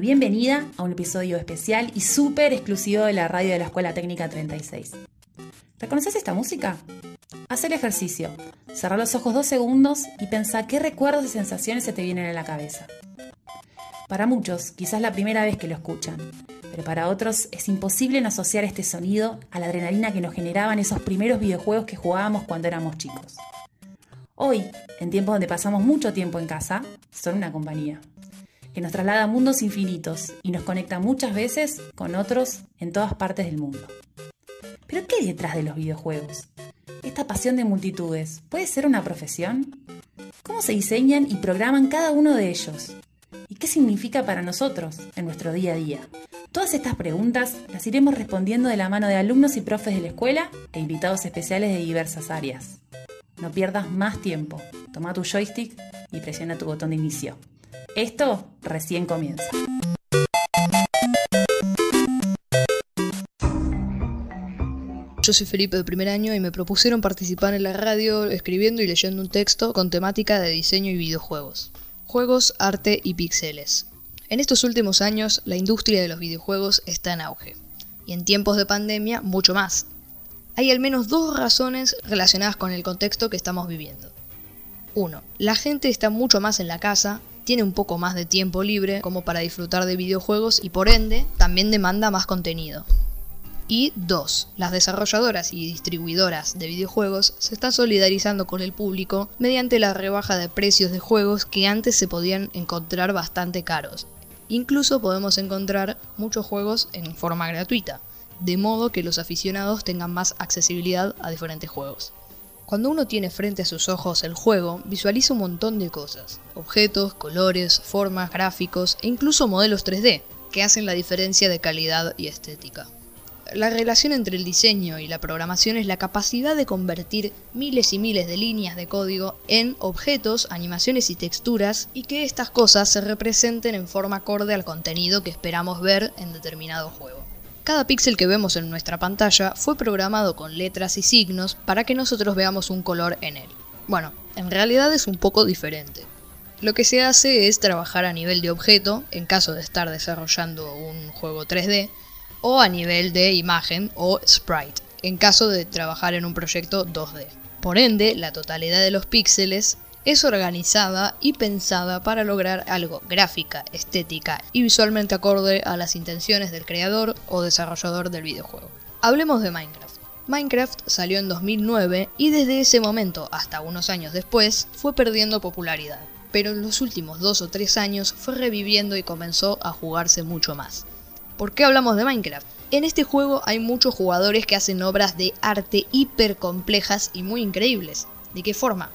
bienvenida a un episodio especial y súper exclusivo de la radio de la Escuela Técnica 36. ¿Reconoces esta música? Haz el ejercicio, cerra los ojos dos segundos y pensá qué recuerdos y sensaciones se te vienen a la cabeza. Para muchos, quizás la primera vez que lo escuchan, pero para otros es imposible no asociar este sonido a la adrenalina que nos generaban esos primeros videojuegos que jugábamos cuando éramos chicos. Hoy, en tiempos donde pasamos mucho tiempo en casa, son una compañía que nos traslada a mundos infinitos y nos conecta muchas veces con otros en todas partes del mundo. Pero ¿qué hay detrás de los videojuegos? Esta pasión de multitudes, ¿puede ser una profesión? ¿Cómo se diseñan y programan cada uno de ellos? ¿Y qué significa para nosotros en nuestro día a día? Todas estas preguntas las iremos respondiendo de la mano de alumnos y profes de la escuela e invitados especiales de diversas áreas. No pierdas más tiempo. Toma tu joystick y presiona tu botón de inicio. Esto recién comienza. Yo soy Felipe de primer año y me propusieron participar en la radio escribiendo y leyendo un texto con temática de diseño y videojuegos. Juegos, arte y píxeles. En estos últimos años la industria de los videojuegos está en auge. Y en tiempos de pandemia mucho más. Hay al menos dos razones relacionadas con el contexto que estamos viviendo. 1. La gente está mucho más en la casa, tiene un poco más de tiempo libre como para disfrutar de videojuegos y por ende también demanda más contenido. Y 2. Las desarrolladoras y distribuidoras de videojuegos se están solidarizando con el público mediante la rebaja de precios de juegos que antes se podían encontrar bastante caros. Incluso podemos encontrar muchos juegos en forma gratuita, de modo que los aficionados tengan más accesibilidad a diferentes juegos. Cuando uno tiene frente a sus ojos el juego, visualiza un montón de cosas, objetos, colores, formas, gráficos e incluso modelos 3D, que hacen la diferencia de calidad y estética. La relación entre el diseño y la programación es la capacidad de convertir miles y miles de líneas de código en objetos, animaciones y texturas y que estas cosas se representen en forma acorde al contenido que esperamos ver en determinado juego. Cada píxel que vemos en nuestra pantalla fue programado con letras y signos para que nosotros veamos un color en él. Bueno, en realidad es un poco diferente. Lo que se hace es trabajar a nivel de objeto, en caso de estar desarrollando un juego 3D, o a nivel de imagen o sprite, en caso de trabajar en un proyecto 2D. Por ende, la totalidad de los píxeles es organizada y pensada para lograr algo gráfica, estética y visualmente acorde a las intenciones del creador o desarrollador del videojuego. Hablemos de Minecraft. Minecraft salió en 2009 y desde ese momento hasta unos años después fue perdiendo popularidad, pero en los últimos dos o tres años fue reviviendo y comenzó a jugarse mucho más. ¿Por qué hablamos de Minecraft? En este juego hay muchos jugadores que hacen obras de arte hiper complejas y muy increíbles. ¿De qué forma?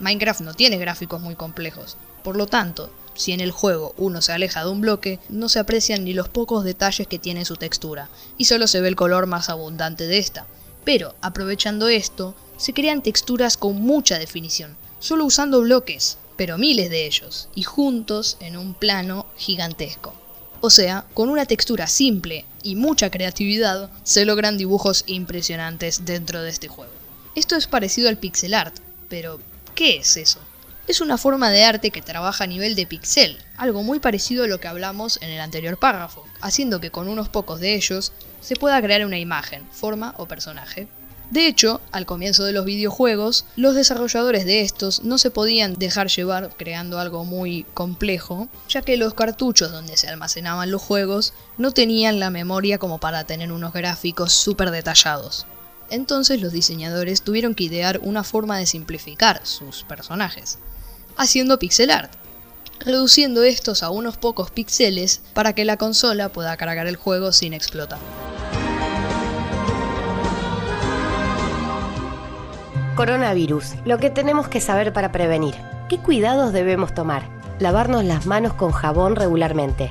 Minecraft no tiene gráficos muy complejos. Por lo tanto, si en el juego uno se aleja de un bloque, no se aprecian ni los pocos detalles que tiene su textura, y solo se ve el color más abundante de esta. Pero, aprovechando esto, se crean texturas con mucha definición, solo usando bloques, pero miles de ellos, y juntos en un plano gigantesco. O sea, con una textura simple y mucha creatividad, se logran dibujos impresionantes dentro de este juego. Esto es parecido al pixel art, pero ¿qué es eso? Es una forma de arte que trabaja a nivel de pixel, algo muy parecido a lo que hablamos en el anterior párrafo, haciendo que con unos pocos de ellos se pueda crear una imagen, forma o personaje. De hecho, al comienzo de los videojuegos, los desarrolladores de estos no se podían dejar llevar creando algo muy complejo, ya que los cartuchos donde se almacenaban los juegos no tenían la memoria como para tener unos gráficos súper detallados. Entonces los diseñadores tuvieron que idear una forma de simplificar sus personajes, haciendo pixel art, reduciendo estos a unos pocos píxeles para que la consola pueda cargar el juego sin explotar. Coronavirus. Lo que tenemos que saber para prevenir. ¿Qué cuidados debemos tomar? Lavarnos las manos con jabón regularmente.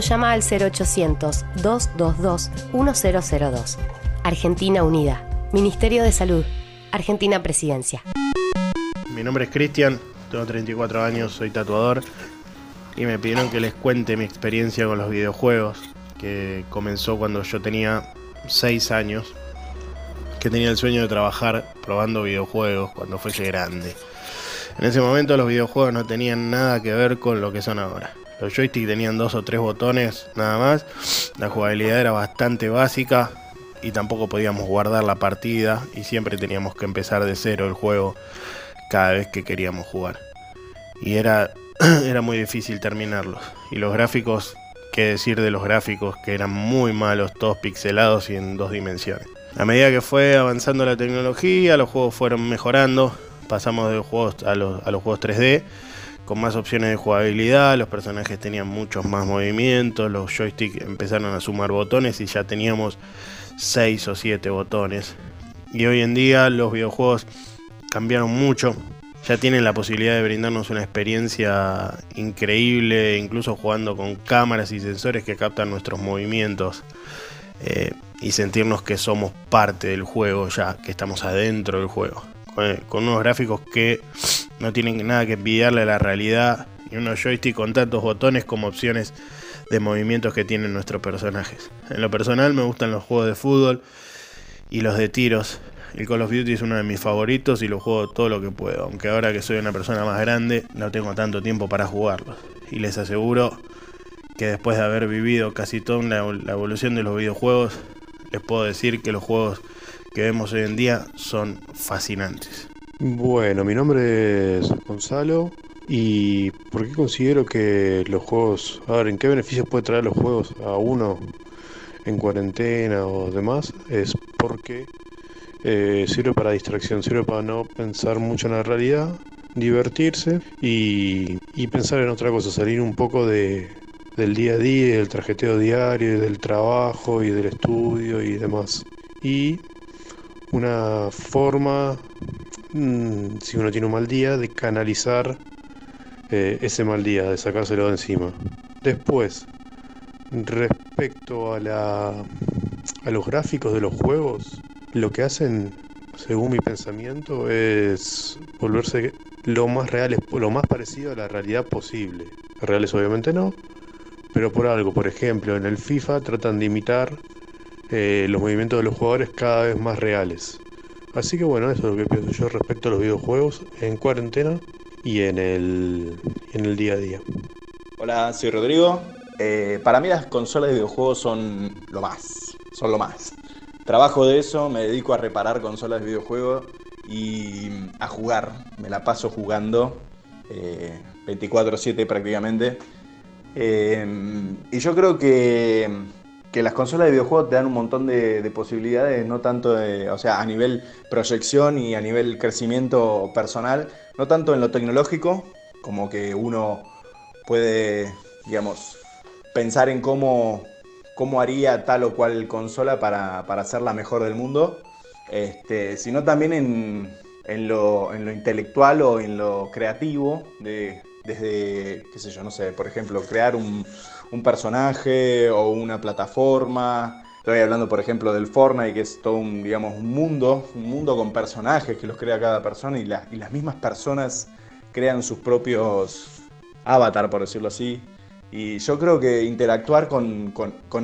llama al 0800-222-1002. Argentina Unida. Ministerio de Salud. Argentina Presidencia. Mi nombre es Cristian, tengo 34 años, soy tatuador y me pidieron que les cuente mi experiencia con los videojuegos, que comenzó cuando yo tenía 6 años, que tenía el sueño de trabajar probando videojuegos cuando fuese grande. En ese momento los videojuegos no tenían nada que ver con lo que son ahora. Los joysticks tenían dos o tres botones nada más, la jugabilidad era bastante básica y tampoco podíamos guardar la partida y siempre teníamos que empezar de cero el juego cada vez que queríamos jugar. Y era, era muy difícil terminarlos. Y los gráficos, qué decir de los gráficos, que eran muy malos, todos pixelados y en dos dimensiones. A medida que fue avanzando la tecnología, los juegos fueron mejorando. Pasamos de juegos a los, a los juegos 3D con más opciones de jugabilidad, los personajes tenían muchos más movimientos, los joysticks empezaron a sumar botones y ya teníamos 6 o 7 botones. Y hoy en día los videojuegos cambiaron mucho, ya tienen la posibilidad de brindarnos una experiencia increíble, incluso jugando con cámaras y sensores que captan nuestros movimientos. Eh, y sentirnos que somos parte del juego ya, que estamos adentro del juego. Con, unos gráficos que no tienen nada que envidiarle a la realidad y unos joysticks con tantos botones como opciones de movimientos que tienen nuestros personajes. En lo personal me gustan los juegos de fútbol y los de tiros. El Call of Duty es uno de mis favoritos y lo juego todo lo que puedo, aunque ahora que soy una persona más grande no tengo tanto tiempo para jugarlos. Y les aseguro que después de haber vivido casi toda la evolución de los videojuegos, les puedo decir que los juegos que vemos hoy en día son fascinantes. Bueno, mi nombre es Gonzalo y ¿por qué considero que los juegos, a ver, en qué beneficios puede traer los juegos a uno en cuarentena o demás? Es porque eh, sirve para distracción, sirve para no pensar mucho en la realidad, divertirse y, y pensar en otra cosa, salir un poco de, del día a día, del trajeteo diario, del trabajo y del estudio y demás. Y una forma, mm, si uno tiene un mal día, de canalizar eh, ese mal día, de sacárselo de encima. Después, respecto a, la, a los gráficos de los juegos, lo que hacen, según mi pensamiento, es volverse lo más reales, lo más parecido a la realidad posible. Reales obviamente no, pero por algo, por ejemplo, en el FIFA tratan de imitar eh, los movimientos de los jugadores cada vez más reales. Así que bueno, eso es lo que pienso yo respecto a los videojuegos en cuarentena y en el, en el día a día. Hola, soy Rodrigo. Eh, para mí las consolas de videojuegos son lo más, son lo más. Trabajo de eso, me dedico a reparar consolas de videojuegos y a jugar. Me la paso jugando eh, 24/7 prácticamente. Em, y yo creo que, las consolas de videojuegos te dan un montón de, posibilidades, no tanto de, o sea, a nivel proyección y a nivel crecimiento personal, no tanto en lo tecnológico, como que uno puede, digamos, pensar en cómo, cómo haría tal o cual consola para, para ser la mejor del mundo, este, sino también en, en, lo, en lo intelectual o en lo creativo de desde, qué sé yo, no sé, por ejemplo, crear un, personaje o una plataforma. Estoy hablando, por ejemplo, del Fortnite, que es todo un, digamos, un mundo, un mundo con personajes que los crea cada persona y, las mismas personas crean sus propios avatar, por decirlo así. Y yo creo que interactuar con,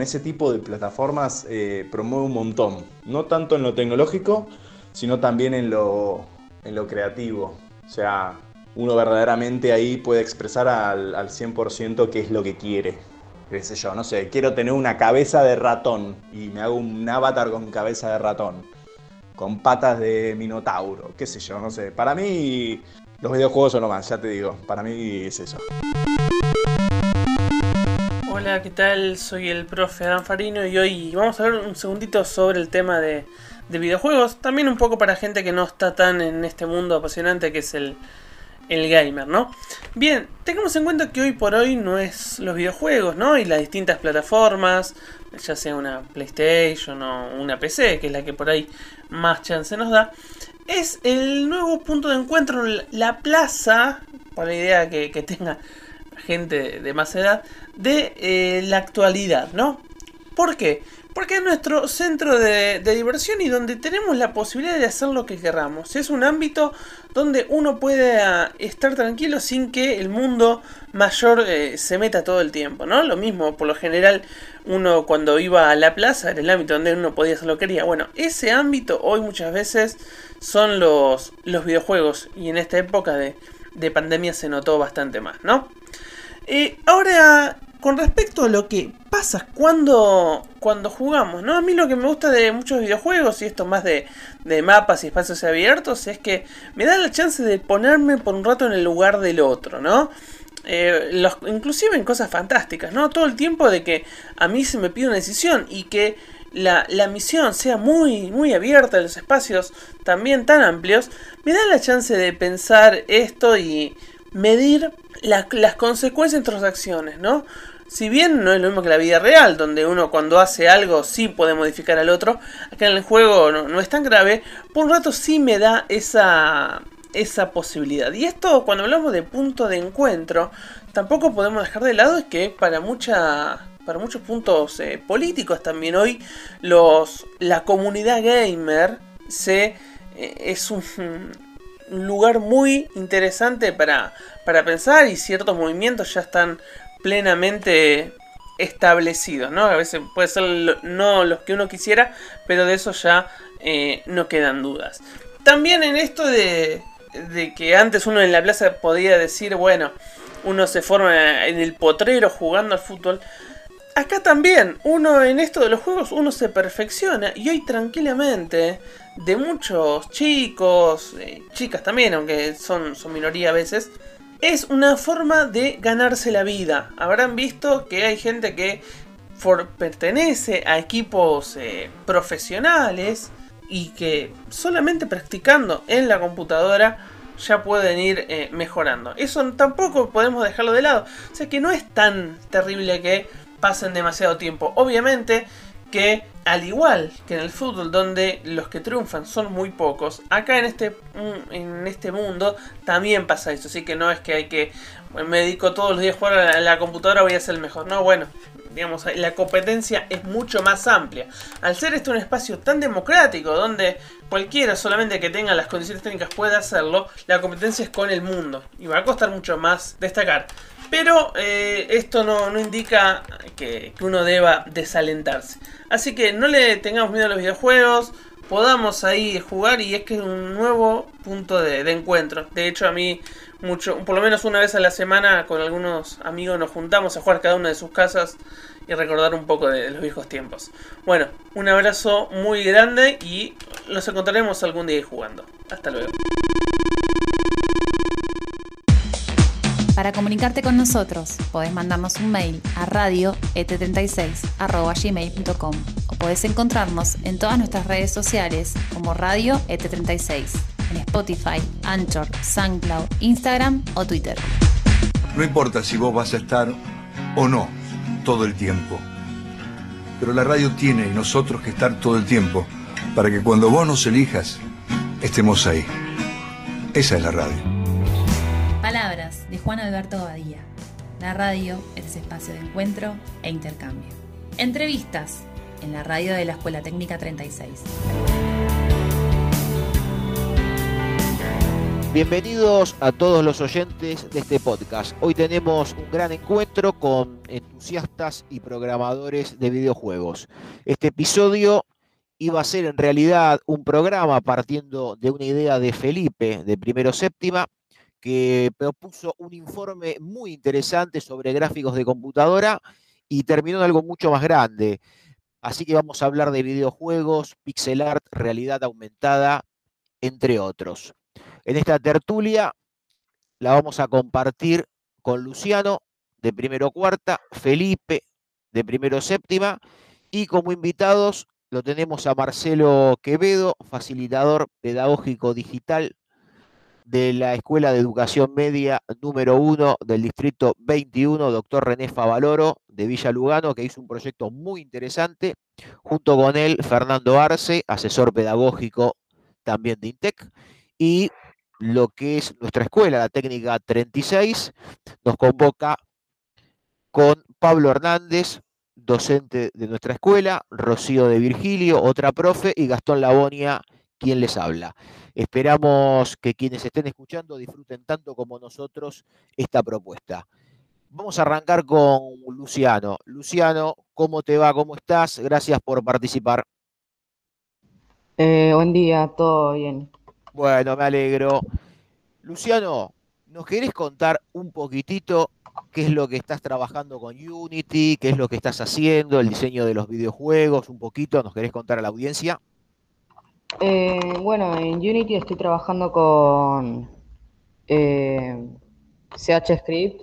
ese tipo de plataformas eh, promueve un montón. No tanto en lo tecnológico, sino también en lo, en lo creativo. O sea, uno verdaderamente ahí puede expresar al, al 100% qué es lo que quiere. Qué sé yo, no sé, quiero tener una cabeza de ratón y me hago un avatar con cabeza de ratón, con patas de minotauro, qué sé yo, no sé. Para mí los videojuegos son lo más, ya te digo, para mí es eso. Hola, ¿qué tal? Soy el profe Adán Farino y hoy vamos a hablar un segundito sobre el tema de, de videojuegos. También un poco para gente que no está tan en este mundo apasionante que es el, el gamer, ¿no? Bien, tengamos en cuenta que hoy por hoy no es los videojuegos, ¿no? Y las distintas plataformas, ya sea una PlayStation o una PC, que es la que por ahí más chance nos da, es el nuevo punto de encuentro, la plaza, para la idea que, tenga gente de más edad, de eh, la actualidad, ¿no? ¿Por qué? Porque es nuestro centro de, diversión y donde tenemos la posibilidad de hacer lo que queramos. Es un ámbito donde uno puede ah, estar tranquilo sin que el mundo mayor eh, se meta todo el tiempo, ¿no? Lo mismo, por lo general, uno cuando iba a la plaza era el ámbito donde uno podía hacer lo que quería. Bueno, ese ámbito hoy muchas veces son los, los videojuegos y en esta época de, de pandemia se notó bastante más, ¿no? Eh, ahora, con respecto a lo que pasa cuando, cuando jugamos, ¿no? A mí lo que me gusta de muchos videojuegos, y esto más de, de mapas y espacios abiertos, es que me da la chance de ponerme por un rato en el lugar del otro, ¿no? Eh, los, inclusive en cosas fantásticas, ¿no? Todo el tiempo de que a mí se me pide una decisión y que la, la, misión sea muy, muy abierta, los espacios también tan amplios, me da la chance de pensar esto y medir las consecuencias de nuestras acciones, ¿no? Si bien no es lo mismo que la vida real, donde uno cuando hace algo sí puede modificar al otro, acá en el juego no, es tan grave, por un rato sí me da esa, esa posibilidad. Y esto, cuando hablamos de punto de encuentro, tampoco podemos dejar de lado es que para mucha para muchos puntos eh, políticos también hoy los la comunidad gamer se eh, es un, un, lugar muy interesante para, para pensar y ciertos movimientos ya están plenamente establecidos, ¿no? A veces puede ser no los que uno quisiera, pero de eso ya eh, no quedan dudas. También en esto de, de que antes uno en la plaza podía decir, bueno, uno se forma en el potrero jugando al fútbol. Acá también, uno en esto de los juegos, uno se perfecciona y hoy tranquilamente de muchos chicos, eh, chicas también, aunque son, son minoría a veces, es una forma de ganarse la vida. Habrán visto que hay gente que pertenece a equipos eh, profesionales y que solamente practicando en la computadora ya pueden ir eh, mejorando. Eso tampoco podemos dejarlo de lado. O sea que no es tan terrible que pasen demasiado tiempo. Obviamente que al igual que en el fútbol donde los que triunfan son muy pocos, acá en este, mm, en este mundo también pasa eso. Así que no es que hay que, me dedico todos los días a jugar a la, computadora, voy a ser el mejor. No, bueno, digamos, la competencia es mucho más amplia. Al ser esto un espacio tan democrático, donde cualquiera solamente que tenga las condiciones técnicas puede hacerlo, la competencia es con el mundo. Y va a costar mucho más destacar. Pero eh, esto no, indica que, uno deba desalentarse. Así que no le tengamos miedo a los videojuegos, podamos ahí jugar y es que es un nuevo punto de, encuentro. De hecho a mí, mucho, por lo menos una vez a la semana con algunos amigos nos juntamos a jugar cada una de sus casas y recordar un poco de los viejos tiempos. Bueno, un abrazo muy grande y nos encontraremos algún día jugando. Hasta luego. Para comunicarte con nosotros, podés mandarnos un mail a radioet36.gmail.com o podés encontrarnos en todas nuestras redes sociales como Radio ET36, en Spotify, Anchor, SoundCloud, Instagram o Twitter. No importa si vos vas a estar o no todo el tiempo, pero la radio tiene y nosotros que estar todo el tiempo para que cuando vos nos elijas, estemos ahí. Esa es la radio. Palabras Juan Alberto Badía. La radio es espacio de encuentro e intercambio. Entrevistas en la radio de la Escuela Técnica 36. Bienvenidos a todos los oyentes de este podcast. Hoy tenemos un gran encuentro con entusiastas y programadores de videojuegos. Este episodio iba a ser en realidad un programa partiendo de una idea de Felipe de primero séptima que propuso un informe muy interesante sobre gráficos de computadora y terminó en algo mucho más grande. Así que vamos a hablar de videojuegos, pixel art, realidad aumentada, entre otros. En esta tertulia la vamos a compartir con Luciano de primero cuarta, Felipe de primero séptima y como invitados lo tenemos a Marcelo Quevedo, facilitador pedagógico digital de la Escuela de Educación Media número 1 del Distrito 21, doctor René Favaloro, de Villa Lugano, que hizo un proyecto muy interesante. Junto con él, Fernando Arce, asesor pedagógico también de INTEC. Y lo que es nuestra escuela, la técnica 36, nos convoca con Pablo Hernández, docente de nuestra escuela, Rocío de Virgilio, otra profe, y Gastón Labonia, quien les habla. Esperamos que quienes estén escuchando disfruten tanto como nosotros esta propuesta. Vamos a arrancar con Luciano. Luciano, ¿cómo te va? ¿Cómo estás? Gracias por participar. Eh, buen día, todo bien. Bueno, me alegro. Luciano, ¿nos querés contar un poquitito qué es lo que estás trabajando con Unity, qué es lo que estás haciendo, el diseño de los videojuegos, un poquito? ¿Nos querés contar a la audiencia? Eh, bueno, en Unity estoy trabajando con eh, CH Script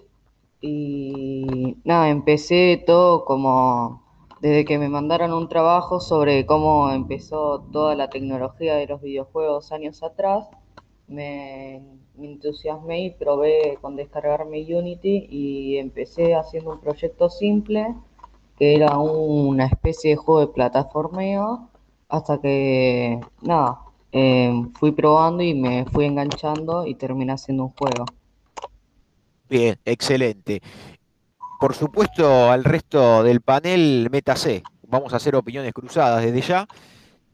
y nada, empecé todo como desde que me mandaron un trabajo sobre cómo empezó toda la tecnología de los videojuegos años atrás. Me, me entusiasmé y probé con descargarme Unity y empecé haciendo un proyecto simple que era una especie de juego de plataformeo hasta que, nada, eh, fui probando y me fui enganchando y terminé haciendo un juego. Bien, excelente. Por supuesto, al resto del panel, métase. Vamos a hacer opiniones cruzadas desde ya.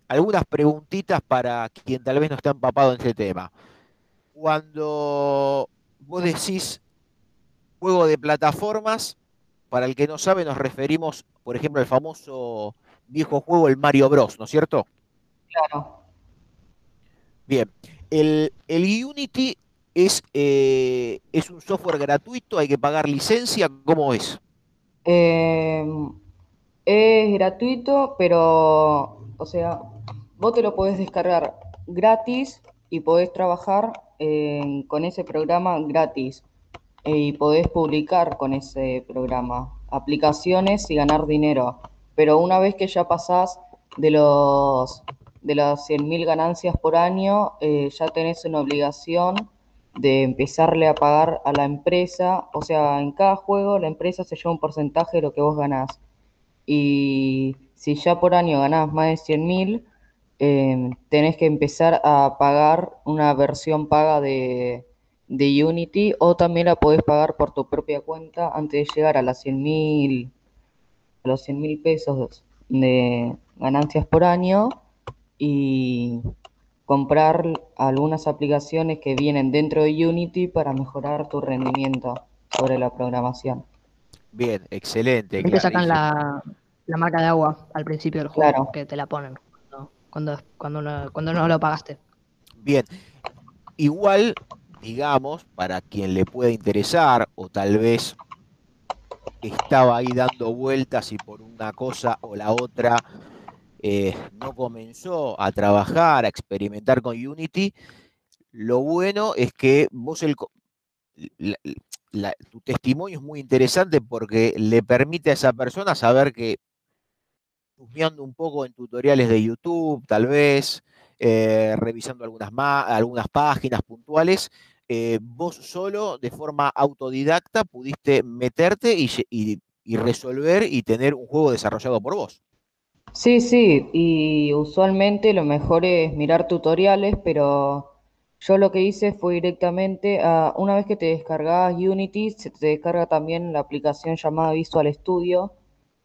Algunas preguntitas para quien tal vez no está empapado en este tema. Cuando vos decís juego de plataformas, para el que no sabe, nos referimos, por ejemplo, al famoso viejo juego, el Mario Bros, ¿no es cierto? Claro. Bien. El, el Unity es, eh, es un software gratuito, hay que pagar licencia, ¿cómo es? Eh, es gratuito, pero, o sea, vos te lo podés descargar gratis y podés trabajar eh, con ese programa gratis eh, y podés publicar con ese programa aplicaciones y ganar dinero. Pero una vez que ya pasás de los de las 100.000 ganancias por año, eh, ya tenés una obligación de empezarle a pagar a la empresa. O sea, en cada juego la empresa se lleva un porcentaje de lo que vos ganás. Y si ya por año ganás más de 100.000, eh, tenés que empezar a pagar una versión paga de, de Unity o también la podés pagar por tu propia cuenta antes de llegar a las 100.000 a los 100 mil pesos de ganancias por año y comprar algunas aplicaciones que vienen dentro de Unity para mejorar tu rendimiento sobre la programación. Bien, excelente. Ahí te sacan la, la marca de agua al principio del juego, Claro. que te la ponen cuando, cuando, no, cuando no lo pagaste. Bien. Igual, digamos, para quien le pueda interesar o tal vez estaba ahí dando vueltas y por una cosa o la otra eh, no comenzó a trabajar, a experimentar con Unity, lo bueno es que vos el, tu testimonio es muy interesante porque le permite a esa persona saber que chusmeando un poco en tutoriales de YouTube, tal vez, eh, revisando algunas, algunas páginas puntuales, eh, vos solo, de forma autodidacta, pudiste meterte y, resolver y tener un juego desarrollado por vos. Sí, sí, y usualmente lo mejor es mirar tutoriales, pero yo lo que hice fue directamente a, una vez que te descargas Unity, se te descarga también la aplicación llamada Visual Studio,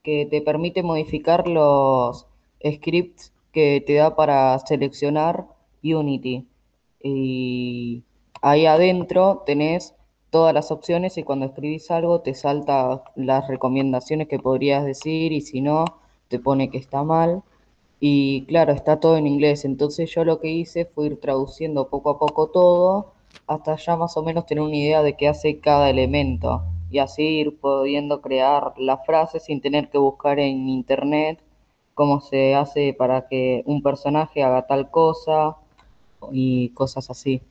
que te permite modificar los scripts que te da para seleccionar Unity. Y ahí adentro tenés todas las opciones y cuando escribís algo te salta las recomendaciones que podrías decir y si no te pone que está mal. Y claro, está todo en inglés. Entonces yo lo que hice fue ir traduciendo poco a poco todo hasta ya más o menos tener una idea de qué hace cada elemento. Y así ir pudiendo crear la frase sin tener que buscar en internet cómo se hace para que un personaje haga tal cosa y cosas así.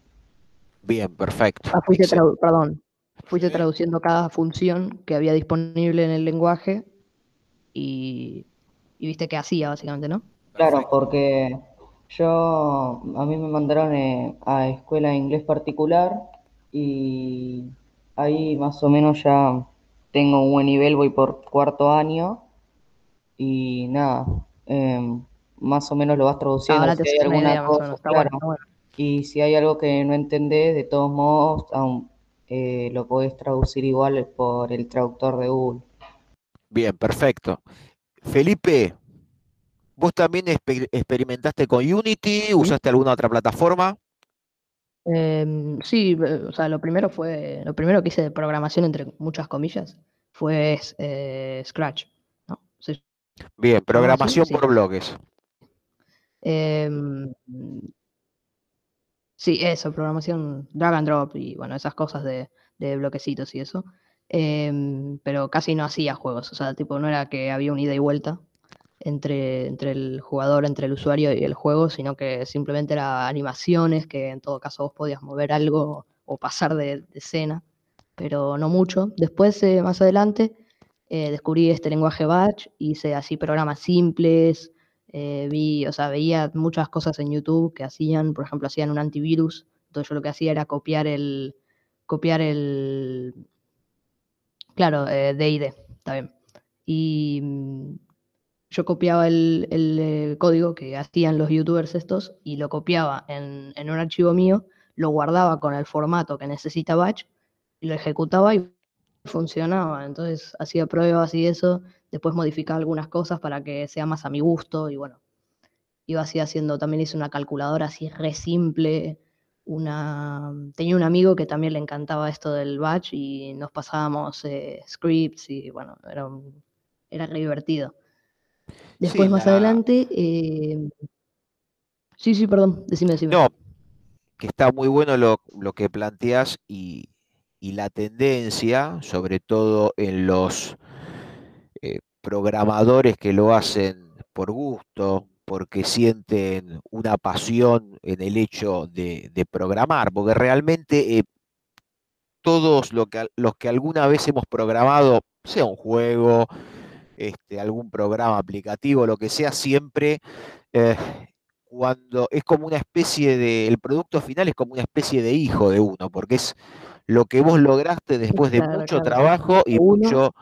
Bien, perfecto. Ah, fuiste, perdón, fuiste traduciendo cada función que había disponible en el lenguaje y, y viste qué hacía, básicamente, ¿no? Claro, porque yo, a mí me mandaron eh, a escuela de inglés particular y ahí más o menos ya tengo un buen nivel, voy por cuarto año y nada, em, más o menos lo vas traduciendo. Ahora Si te hay alguna idea más o cosa, menos. Está bueno, claro, está bueno. Y si hay algo que no entendés, de todos modos, aún, eh, lo podés traducir igual por el traductor de Google. Bien, perfecto. Felipe, ¿vos también experimentaste con Unity? ¿Usaste alguna otra plataforma? Em, sí, eh, o sea, lo primero fue, lo primero que hice de programación, entre muchas comillas, fue eh, Scratch. ¿no? Bien, programación por bloques. Em, sí, eso, programación drag and drop y bueno, esas cosas de, bloquecitos y eso. Em, pero casi no hacía juegos, o sea, tipo, no era que había un ida y vuelta entre, entre el jugador, entre el usuario y el juego, sino que simplemente era animaciones, que en todo caso vos podías mover algo o pasar de, escena, pero no mucho. Después, eh, más adelante, eh, descubrí este lenguaje Batch, hice así programas simples, eh, vi, o sea, veía muchas cosas en YouTube que hacían, por ejemplo, hacían un antivirus, entonces yo lo que hacía era copiar el, copiar el, claro, eh, DID, está bien. Y mm, yo copiaba el, código que hacían los youtubers estos y lo copiaba en, en un archivo mío, lo guardaba con el formato que necesita Batch y lo ejecutaba y funcionaba. Entonces hacía pruebas y eso, después modificaba algunas cosas para que sea más a mi gusto y bueno, iba así haciendo, también hice una calculadora así re simple, una... Tenía un amigo que también le encantaba esto del batch y nos pasábamos eh, scripts y bueno, era, era re divertido. Después más adelante... Eh, sí, sí, perdón, decime, decime. No, que está muy bueno lo, lo que planteas y, y la tendencia, sobre todo en los eh, programadores que lo hacen por gusto, porque sienten una pasión en el hecho de, programar, porque realmente eh, todos lo que, los que alguna vez hemos programado, sea un juego, este, algún programa aplicativo, lo que sea, siempre eh, cuando es como una especie de, el producto final es como una especie de hijo de uno, porque es lo que vos lograste después de mucho trabajo y mucho,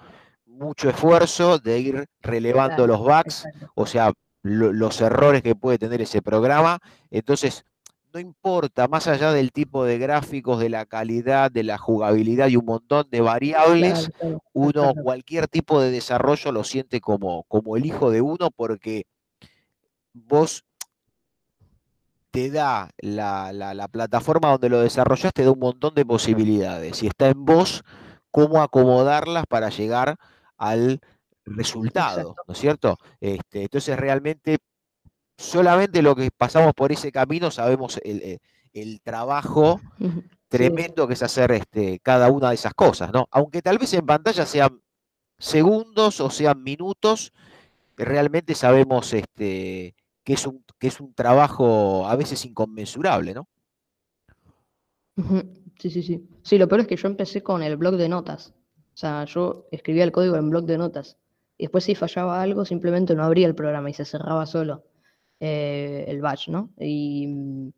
mucho esfuerzo de ir relevando los bugs, o sea, los errores que puede tener ese programa. Entonces, no importa, más allá del tipo de gráficos, de la calidad, de la jugabilidad y un montón de variables, uno, cualquier tipo de desarrollo lo siente como, como el hijo de uno porque vos te da la, plataforma donde lo desarrollas, te da un montón de posibilidades y está en vos cómo acomodarlas para llegar al resultado, ¿no es cierto? Este, entonces realmente solamente lo que pasamos por ese camino sabemos el, eh, trabajo tremendo que es hacer este, cada una de esas cosas, ¿no? Aunque tal vez en pantalla sean segundos o sean minutos, realmente sabemos este, que es un, que es un trabajo a veces inconmensurable, ¿no? Sí, sí, sí. Sí, lo peor es que yo empecé con el blog de notas. O sea, yo escribía el código en blog de notas. Y después si fallaba algo, simplemente no abría el programa y se cerraba solo eh, el batch, ¿no? Y,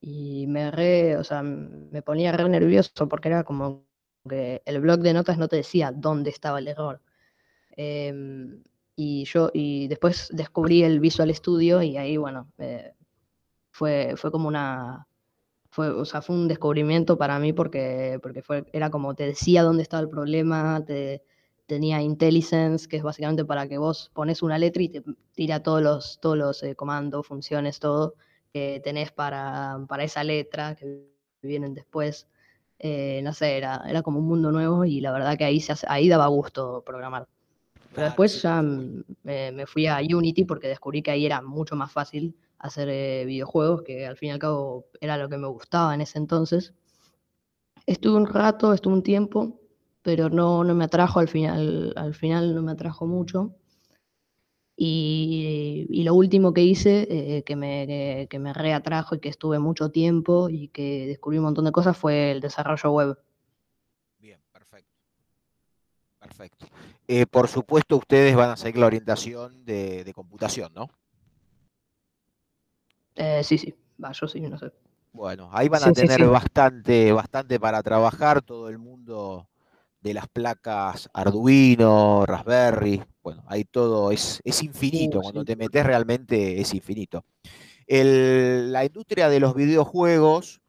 y me re, o sea, me ponía re nervioso porque era como que el blog de notas no te decía dónde estaba el error. Em, y yo, y después descubrí el Visual Studio y ahí, bueno, eh, fue, fue como una, o sea, fue un descubrimiento para mí porque, porque fue, era como te decía dónde estaba el problema, te, tenía IntelliSense, que es básicamente para que vos pones una letra y te tira todos los, todos los eh, comandos, funciones, todo que tenés para, para, esa letra que vienen después. Eh, no sé, era, era como un mundo nuevo y la verdad que ahí, ahí daba gusto programar. Pero después ya me, fui a Unity porque descubrí que ahí era mucho más fácil hacer eh, videojuegos, que al fin y al cabo era lo que me gustaba en ese entonces. Estuve un rato, estuve un tiempo, pero no, no me atrajo al final, al final no me atrajo mucho. Y, lo último que hice, eh, que, me, que me reatrajo y que estuve mucho tiempo y que descubrí un montón de cosas, fue el desarrollo web. Perfecto. Eh, por supuesto, ustedes van a seguir la orientación de, computación, ¿no? Eh, sí, sí. Va, yo sí, no sé. Bueno, ahí van a tener bastante, bastante para trabajar todo el mundo de las placas Arduino, Raspberry. Bueno, ahí todo es, es infinito. Uh, Cuando te metes realmente es infinito. la industria de los videojuegos,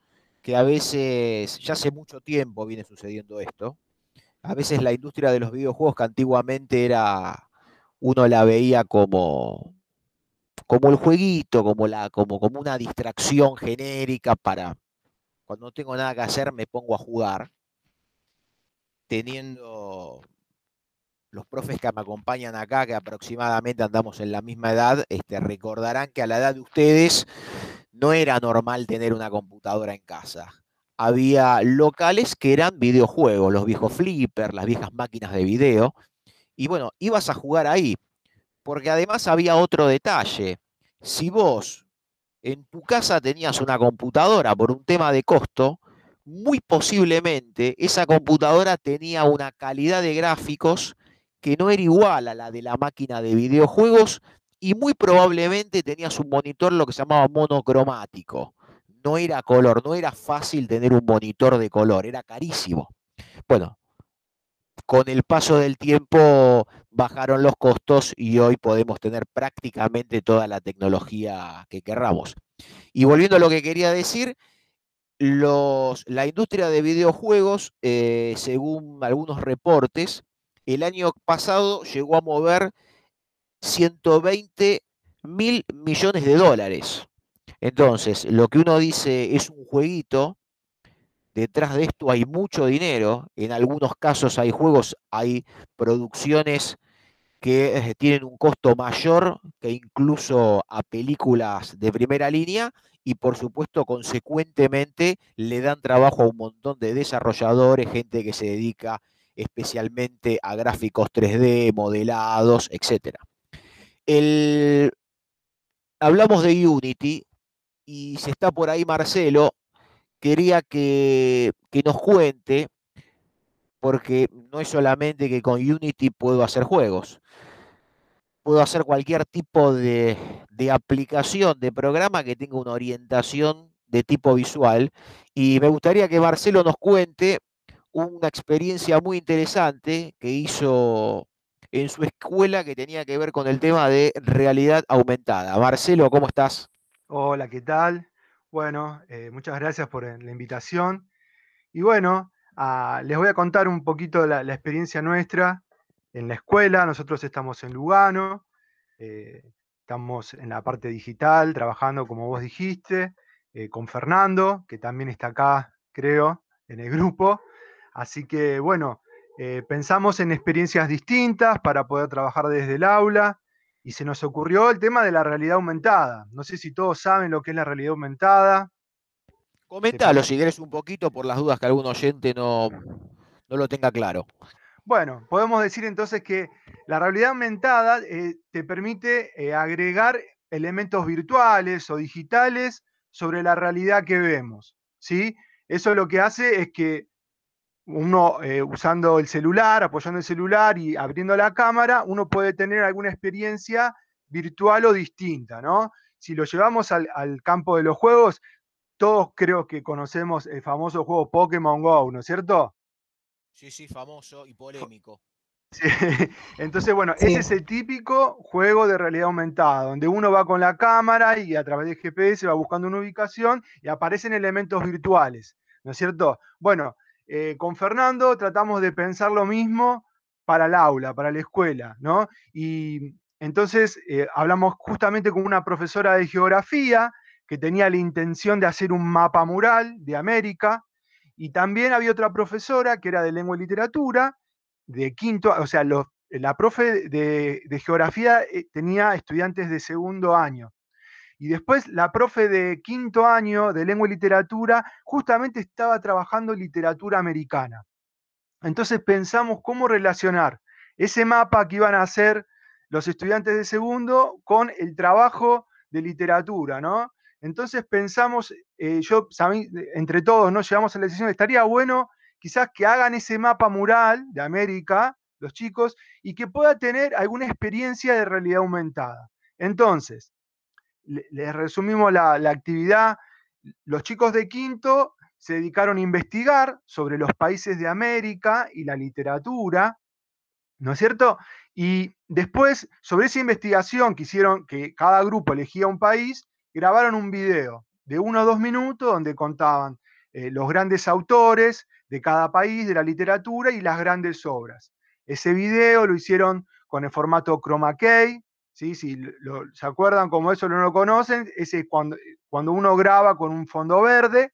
que a veces ya hace mucho tiempo viene sucediendo esto, A veces la industria de los videojuegos que antiguamente era, uno la veía como, como el jueguito, como, la, como, como una distracción genérica para cuando no tengo nada que hacer me pongo a jugar, teniendo los profes que me acompañan acá, que aproximadamente andamos en la misma edad, este, recordarán que a la edad de ustedes no era normal tener una computadora en casa. Había locales que eran videojuegos, los viejos flippers, las viejas máquinas de video. Y bueno, ibas a jugar ahí. Porque además había otro detalle. Si vos en tu casa tenías una computadora por un tema de costo, muy posiblemente esa computadora tenía una calidad de gráficos que no era igual a la de la máquina de videojuegos y muy probablemente tenías un monitor lo que se llamaba monocromático. No era color, no era fácil tener un monitor de color, era carísimo. Bueno, con el paso del tiempo bajaron los costos y hoy podemos tener prácticamente toda la tecnología que querramos. Y volviendo a lo que quería decir, la industria de videojuegos, eh, según algunos reportes, el año pasado llegó a mover 120 mil millones de dólares. Entonces, lo que uno dice es un jueguito, detrás de esto hay mucho dinero, en algunos casos hay juegos, hay producciones que eh, tienen un costo mayor que incluso a películas de primera línea y por supuesto consecuentemente le dan trabajo a un montón de desarrolladores, gente que se dedica especialmente a gráficos 3D, modelados, etc. hablamos de Unity y si está por ahí Marcelo, quería que, nos cuente, porque no es solamente que con Unity puedo hacer juegos, puedo hacer cualquier tipo de, de aplicación, de programa que tenga una orientación de tipo visual. Y me gustaría que Marcelo nos cuente una experiencia muy interesante que hizo en su escuela que tenía que ver con el tema de realidad aumentada. Marcelo, ¿cómo estás? Hola, ¿qué tal? Bueno, eh, muchas gracias por la invitación. Y bueno, ah, les voy a contar un poquito la, experiencia nuestra en la escuela. Nosotros estamos en Lugano, eh, estamos en la parte digital, trabajando como vos dijiste, eh, con Fernando, que también está acá, creo, en el grupo. Así que bueno, eh, pensamos en experiencias distintas para poder trabajar desde el aula y se nos ocurrió el tema de la realidad aumentada. No sé si todos saben lo que es la realidad aumentada. Coméntalo si querés un poquito por las dudas que algún oyente no, no lo tenga claro. Bueno, podemos decir entonces que la realidad aumentada eh, te permite eh, agregar elementos virtuales o digitales sobre la realidad que vemos. ¿sí? Eso lo que hace es que uno eh, usando el celular, apoyando el celular y abriendo la cámara, uno puede tener alguna experiencia virtual o distinta, ¿no? Si lo llevamos al, campo de los juegos, todos creo que conocemos el famoso juego Pokémon Go, ¿no es cierto? Sí, sí, famoso y polémico. Sí. Entonces, bueno, ese es el típico juego de realidad aumentada, donde uno va con la cámara y a través de GPS va buscando una ubicación y aparecen elementos virtuales, ¿no es cierto? Bueno, eh, con Fernando tratamos de pensar lo mismo para el aula, para la escuela, ¿no? Y entonces eh, hablamos justamente con una profesora de geografía que tenía la intención de hacer un mapa mural de América, y también había otra profesora que era de lengua y literatura, de quinto, o sea, la profe de, geografía eh, tenía estudiantes de segundo año. Y después la profe de quinto año de lengua y literatura justamente estaba trabajando literatura americana. Entonces pensamos cómo relacionar ese mapa que iban a hacer los estudiantes de segundo con el trabajo de literatura, ¿no? Entonces pensamos, eh, yo, entre todos, ¿no? Llegamos a la decisión, estaría bueno quizás que hagan ese mapa mural de América, los chicos, y que pueda tener alguna experiencia de realidad aumentada. Entonces, les resumimos la, actividad. Los chicos de quinto se dedicaron a investigar sobre los países de América y la literatura, ¿no es cierto? Y después, sobre esa investigación que hicieron, que cada grupo elegía un país, grabaron un video de uno o dos minutos donde contaban eh, los grandes autores de cada país, de la literatura y las grandes obras. Ese video lo hicieron con el formato chroma key, ¿sí? si se acuerdan como eso no lo conocen, ese es cuando, cuando uno graba con un fondo verde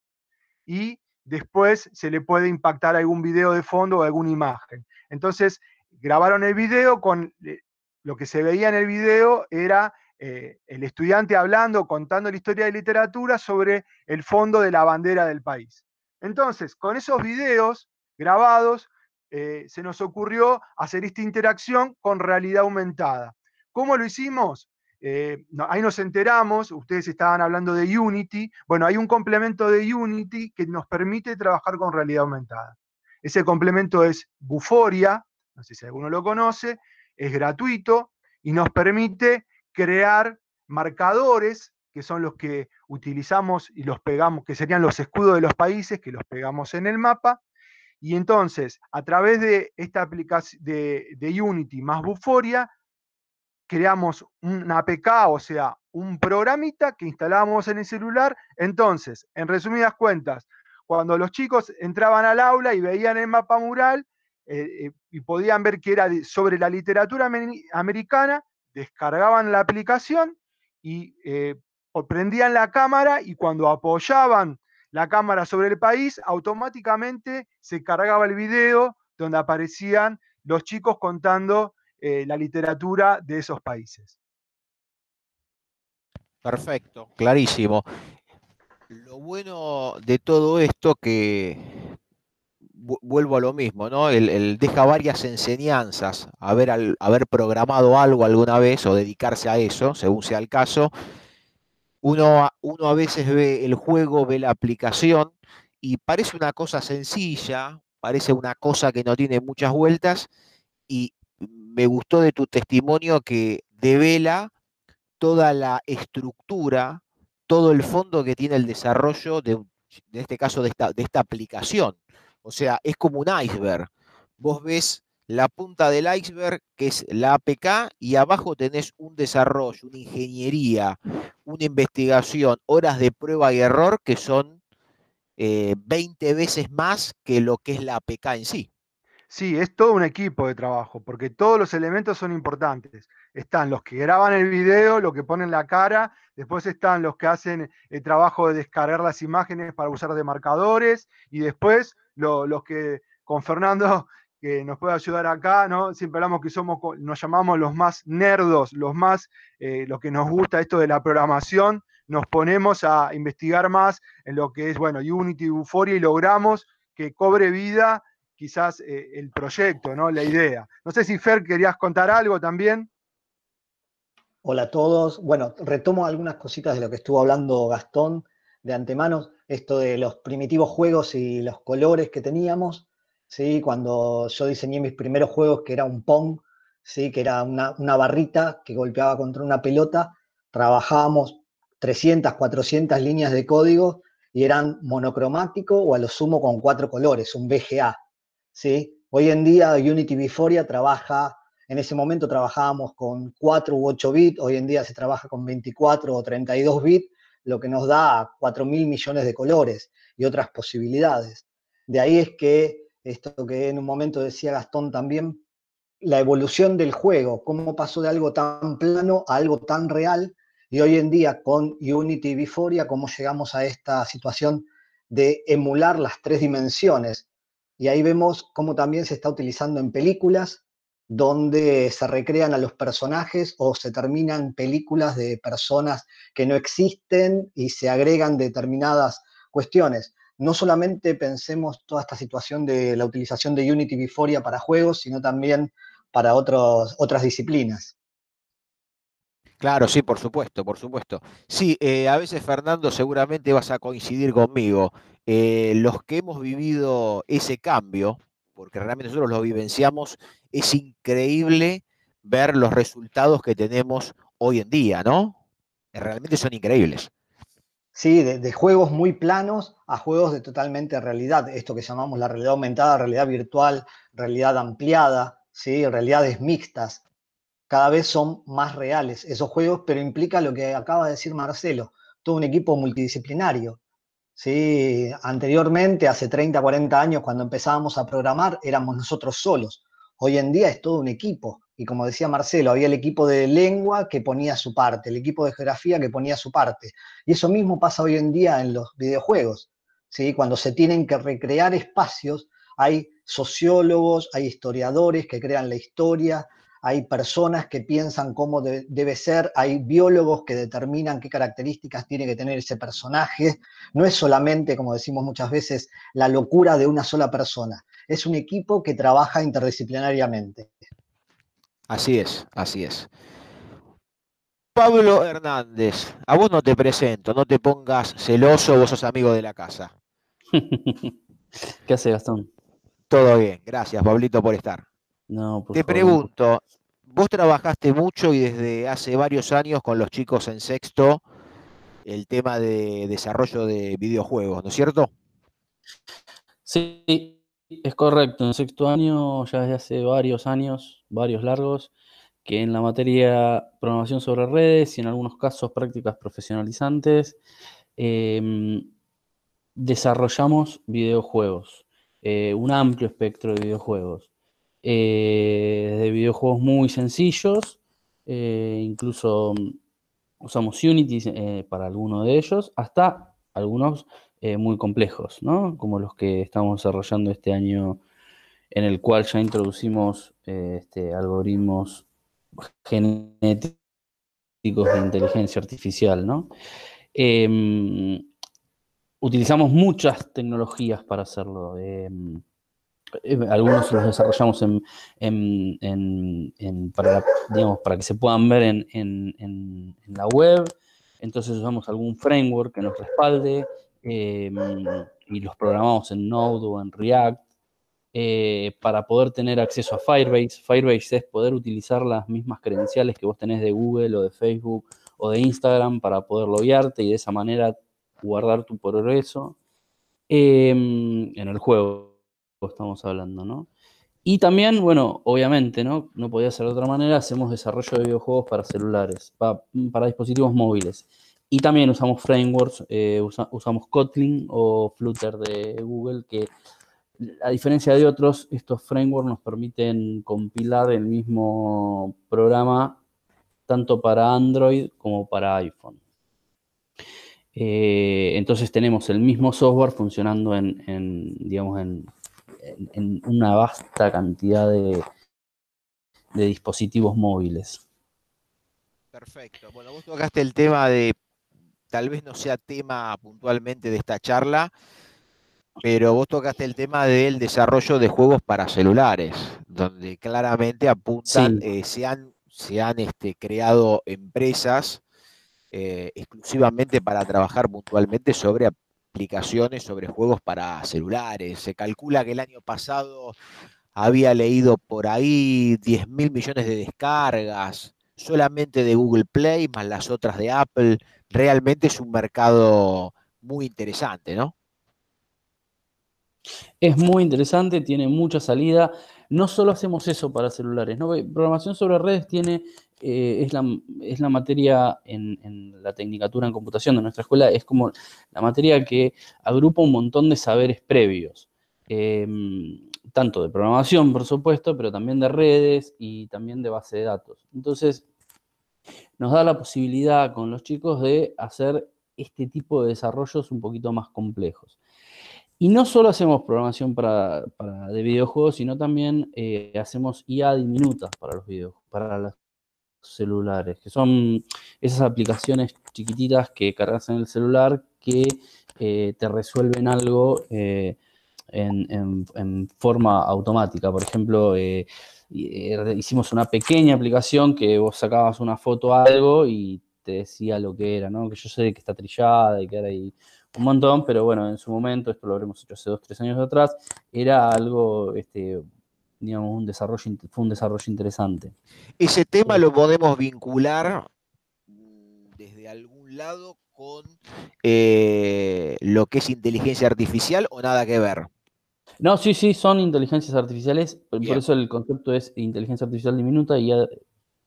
y después se le puede impactar algún video de fondo o alguna imagen. Entonces, grabaron el video con eh, lo que se veía en el video era eh, el estudiante hablando, contando la historia de literatura sobre el fondo de la bandera del país. Entonces, con esos videos grabados, eh, se nos ocurrió hacer esta interacción con realidad aumentada. ¿Cómo lo hicimos? Eh, ahí nos enteramos, ustedes estaban hablando de Unity, bueno, hay un complemento de Unity que nos permite trabajar con realidad aumentada. Ese complemento es Buforia, no sé si alguno lo conoce, es gratuito y nos permite crear marcadores que son los que utilizamos y los pegamos, que serían los escudos de los países, que los pegamos en el mapa. Y entonces, a través de esta aplicación de, de Unity más Buforia, creamos una APK, o sea, un programita que instalamos en el celular. Entonces, en resumidas cuentas, cuando los chicos entraban al aula y veían el mapa mural eh, eh, y podían ver que era sobre la literatura americana, descargaban la aplicación y eh, prendían la cámara y cuando apoyaban la cámara sobre el país, automáticamente se cargaba el video donde aparecían los chicos contando eh, la literatura de esos países. Perfecto, clarísimo. Lo bueno de todo esto que vuelvo a lo mismo, ¿no? El, deja varias enseñanzas, haber, haber programado algo alguna vez o dedicarse a eso, según sea el caso. Uno, uno a veces ve el juego, ve la aplicación y parece una cosa sencilla, parece una cosa que no tiene muchas vueltas y me gustó de tu testimonio que devela toda la estructura, todo el fondo que tiene el desarrollo de, en este caso de esta, aplicación. O sea, es como un iceberg. Vos ves la punta del iceberg, que es la APK, y abajo tenés un desarrollo, una ingeniería, una investigación, horas de prueba y error que son 20 eh, veces más que lo que es la APK en sí. Sí, es todo un equipo de trabajo, porque todos los elementos son importantes. Están los que graban el video, los que ponen la cara, después están los que hacen el trabajo de descargar las imágenes para usar de marcadores, y después los que con Fernando, que nos puede ayudar acá, ¿no? Siempre hablamos que somos, nos llamamos los más nerdos, los más, eh, lo que nos gusta esto de la programación, nos ponemos a investigar más en lo que es, bueno, Unity, Euphoria y logramos que cobre vida quizás eh, el proyecto, ¿no? La idea. No sé si Fer querías contar algo también. Hola a todos. Bueno, retomo algunas cositas de lo que estuvo hablando Gastón de antemano, esto de los primitivos juegos y los colores que teníamos, ¿sí? Cuando yo diseñé mis primeros juegos, que era un Pong, ¿sí? Que era una, una barrita que golpeaba contra una pelota, trabajábamos 300, 400 líneas de código y eran monocromático o a lo sumo con cuatro colores, un VGA. ¿Sí? Hoy en día Unity Viforia trabaja, en ese momento trabajábamos con 4 u 8 bits, hoy en día se trabaja con 24 o 32 bits, lo que nos da 4 mil millones de colores y otras posibilidades. De ahí es que esto que en un momento decía Gastón también, la evolución del juego, cómo pasó de algo tan plano a algo tan real, y hoy en día con Unity Viforia, cómo llegamos a esta situación de emular las tres dimensiones, y ahí vemos cómo también se está utilizando en películas donde se recrean a los personajes o se terminan películas de personas que no existen y se agregan determinadas cuestiones. No solamente pensemos toda esta situación de la utilización de Unity Viforia para juegos, sino también para otras disciplinas. Claro, sí, por supuesto, por supuesto. Sí, eh, a veces Fernando seguramente vas a coincidir conmigo. Eh, los que hemos vivido ese cambio, porque realmente nosotros lo vivenciamos, es increíble ver los resultados que tenemos hoy en día, ¿no? Realmente son increíbles. Sí, de, juegos muy planos a juegos de totalmente realidad, esto que llamamos la realidad aumentada, realidad virtual, realidad ampliada, ¿sí? realidades mixtas, cada vez son más reales esos juegos, pero implica lo que acaba de decir Marcelo, todo un equipo multidisciplinario, ¿sí? Anteriormente, hace 30, 40 años, cuando empezábamos a programar, éramos nosotros solos. Hoy en día es todo un equipo. Y como decía Marcelo, había el equipo de lengua que ponía su parte, el equipo de geografía que ponía su parte. Y eso mismo pasa hoy en día en los videojuegos. ¿sí? Cuando se tienen que recrear espacios, hay sociólogos, hay historiadores que crean la historia, hay personas que piensan cómo debe ser, hay biólogos que determinan qué características tiene que tener ese personaje. No es solamente, como decimos muchas veces, la locura de una sola persona, es un equipo que trabaja interdisciplinariamente. Así es, así es. Pablo Hernández, a vos no te presento, no te pongas celoso, vos sos amigo de la casa. ¿Qué hace Gastón? Todo bien, gracias Pablito por estar. No, Te pregunto, vos trabajaste mucho y desde hace varios años con los chicos en sexto el tema de desarrollo de videojuegos, ¿no es cierto? Sí, es correcto. En sexto año, ya desde hace varios años, varios largos, que en la materia programación sobre redes y en algunos casos prácticas profesionalizantes, em, desarrollamos videojuegos, eh, un amplio espectro de videojuegos. Eh, de videojuegos muy sencillos, eh, incluso mm, usamos Unity eh, para alguno de ellos, hasta algunos muy complejos, ¿no? como los que estamos desarrollando este año, en el cual ya introducimos este, algoritmos genéticos de inteligencia artificial. ¿no? Em, utilizamos muchas tecnologías para hacerlo. Eh, algunos los desarrollamos para, para que se puedan ver en, la web. Entonces usamos algún framework que nos respalde em, y los programamos en Node o en React eh, para poder tener acceso a Firebase. Firebase es poder utilizar las mismas credenciales que vos tenés de Google o de Facebook o de Instagram para poder loguearte y de esa manera guardar tu progreso em, en el juego estamos hablando, ¿no? Y también, bueno, obviamente, ¿no? No podía ser de otra manera, hacemos desarrollo de videojuegos para celulares, para, dispositivos móviles. Y también usamos frameworks, eh, usamos Kotlin o Flutter de Google, que a diferencia de otros, estos frameworks nos permiten compilar el mismo programa tanto para Android como para iPhone. Eh, entonces tenemos el mismo software funcionando en digamos, en, en, una vasta cantidad de, de dispositivos móviles. Perfecto. Bueno, vos tocaste el tema de, tal vez no sea tema puntualmente de esta charla, pero vos tocaste el tema del desarrollo de juegos para celulares, donde claramente apuntan, eh, se han, se han este, creado empresas eh, exclusivamente para trabajar puntualmente sobre sobre juegos para celulares. Se calcula que el año pasado había leído por ahí 10 mil millones de descargas solamente de Google Play, más las otras de Apple. Realmente es un mercado muy interesante, ¿no? Es muy interesante, tiene mucha salida. No solo hacemos eso para celulares, ¿no? Programación sobre redes tiene eh, es, la, es, la, materia en, la tecnicatura en computación de nuestra escuela, es como la materia que agrupa un montón de saberes previos, em, tanto de programación, por supuesto, pero también de redes y también de base de datos. Entonces, nos da la posibilidad con los chicos de hacer este tipo de desarrollos un poquito más complejos. Y no solo hacemos programación para, de videojuegos, sino también eh, hacemos IA diminutas para los videojuegos, para las celulares, que son esas aplicaciones chiquititas que cargas en el celular que eh, te resuelven algo eh, en, forma automática. Por ejemplo, eh, hicimos una pequeña aplicación que vos sacabas una foto a algo y te decía lo que era, ¿no? Que yo sé que está trillada y que era ahí un montón, pero bueno, en su momento, esto lo habremos hecho hace dos, tres años atrás, era algo este, digamos, un desarrollo, fue un desarrollo interesante. Ese tema lo podemos vincular mm, desde algún lado con eh, lo que es inteligencia artificial o nada que ver. No, sí, sí, son inteligencias artificiales, por eso el concepto es inteligencia artificial diminuta y